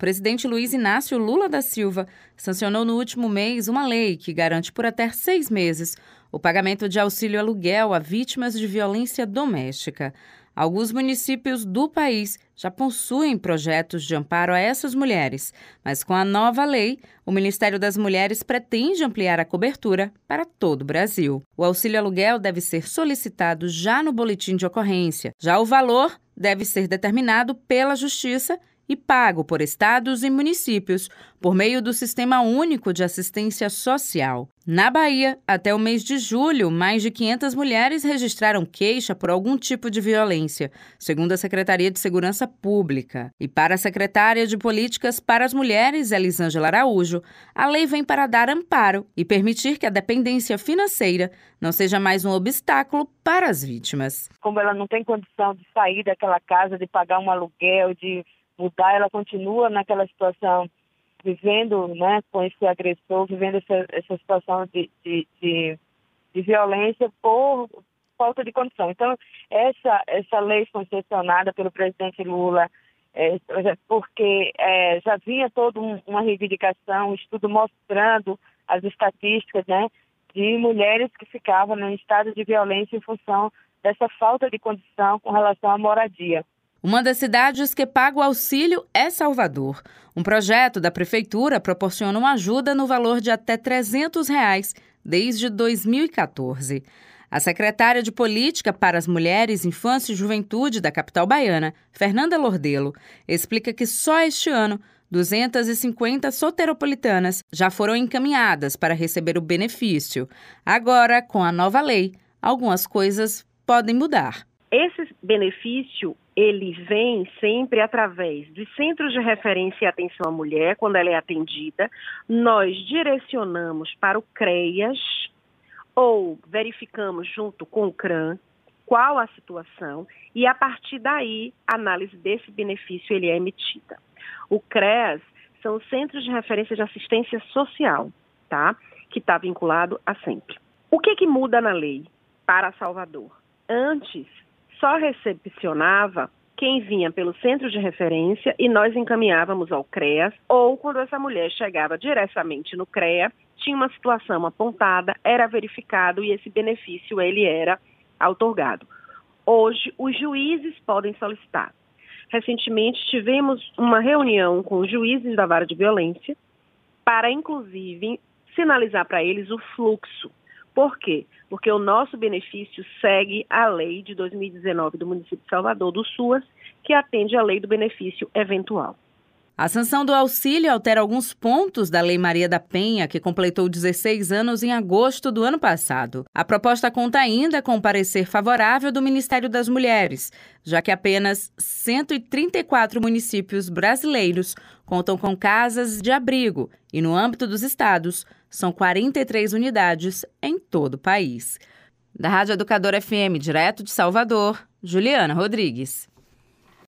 presidente Luiz Inácio Lula da Silva sancionou no último mês uma lei que garante por até seis meses o pagamento de auxílio aluguel a vítimas de violência doméstica. Alguns municípios do país já possuem projetos de amparo a essas mulheres, mas com a nova lei, o Ministério das Mulheres pretende ampliar a cobertura para todo o Brasil. O auxílio aluguel deve ser solicitado já no boletim de ocorrência. Já o valor deve ser determinado pela Justiça e pago por estados e municípios por meio do Sistema Único de Assistência Social. Na Bahia, até o mês de julho, mais de 500 mulheres registraram queixa por algum tipo de violência, segundo a Secretaria de Segurança Pública. E para a secretária de Políticas para as Mulheres, Elisângela Araújo, a lei vem para dar amparo e permitir que a dependência financeira não seja mais um obstáculo para as vítimas. Como ela não tem condição de sair daquela casa, de pagar um aluguel, de mudar, ela continua naquela situação, vivendo né, com esse agressor, vivendo essa, essa situação de, de, de, de violência por falta de condição. Então, essa, essa lei foi sancionada pelo presidente Lula, é, porque é, já vinha toda um, uma reivindicação, um estudo mostrando as estatísticas né, de mulheres que ficavam em estado de violência em função dessa falta de condição com relação à moradia. Uma das cidades que paga o auxílio é Salvador. Um projeto da prefeitura proporciona uma ajuda no valor de até 300 reais desde 2014. A secretária de Política para as Mulheres, Infância e Juventude da capital baiana, Fernanda Lordelo, explica que só este ano 250 soteropolitanas já foram encaminhadas para receber o benefício. Agora, com a nova lei, algumas coisas podem mudar. Esse benefício ele vem sempre através dos centros de referência e atenção à mulher, quando ela é atendida, nós direcionamos para o CREAS ou verificamos junto com o CRAN qual a situação e a partir daí a análise desse benefício ele é emitida. O CREAS são os centros de referência de assistência social, tá? Que está vinculado a sempre. O que que muda na lei para Salvador? Antes só recepcionava quem vinha pelo centro de referência e nós encaminhávamos ao CREAS, ou quando essa mulher chegava diretamente no CREA, tinha uma situação apontada, era verificado e esse benefício ele era outorgado. Hoje, os juízes podem solicitar. Recentemente, tivemos uma reunião com os juízes da vara de violência para, inclusive, sinalizar para eles o fluxo por quê? Porque o nosso benefício segue a lei de 2019 do município de Salvador do SUAS, que atende à lei do benefício eventual. A sanção do auxílio altera alguns pontos da Lei Maria da Penha, que completou 16 anos em agosto do ano passado. A proposta conta ainda com o parecer favorável do Ministério das Mulheres, já que apenas 134 municípios brasileiros contam com casas de abrigo e, no âmbito dos estados, são 43 unidades em todo o país. Da Rádio Educadora FM, direto de Salvador, Juliana Rodrigues.